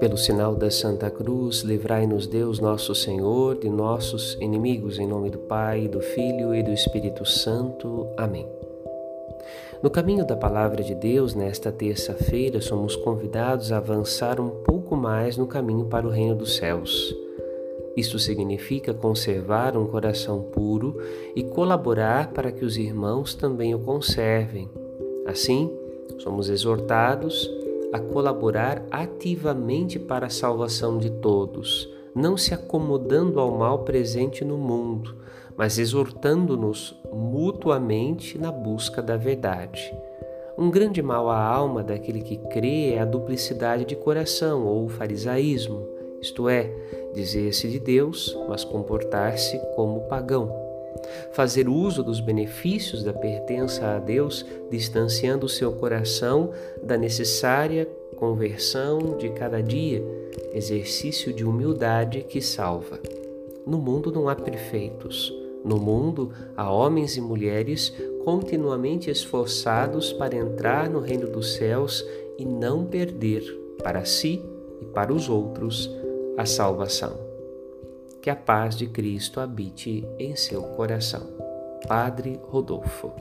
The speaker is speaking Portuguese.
Pelo sinal da Santa Cruz, livrai-nos Deus, nosso Senhor, de nossos inimigos, em nome do Pai, do Filho e do Espírito Santo. Amém. No caminho da Palavra de Deus, nesta terça-feira, somos convidados a avançar um pouco mais no caminho para o Reino dos Céus. Isto significa conservar um coração puro e colaborar para que os irmãos também o conservem. Assim, somos exortados a colaborar ativamente para a salvação de todos, não se acomodando ao mal presente no mundo, mas exortando-nos mutuamente na busca da verdade. Um grande mal à alma daquele que crê é a duplicidade de coração ou o farisaísmo, isto é, dizer-se de Deus, mas comportar-se como pagão fazer uso dos benefícios da pertença a Deus, distanciando o seu coração da necessária conversão de cada dia, exercício de humildade que salva. No mundo não há perfeitos. No mundo há homens e mulheres continuamente esforçados para entrar no reino dos céus e não perder para si e para os outros a salvação que a paz de Cristo habite em seu coração. Padre Rodolfo.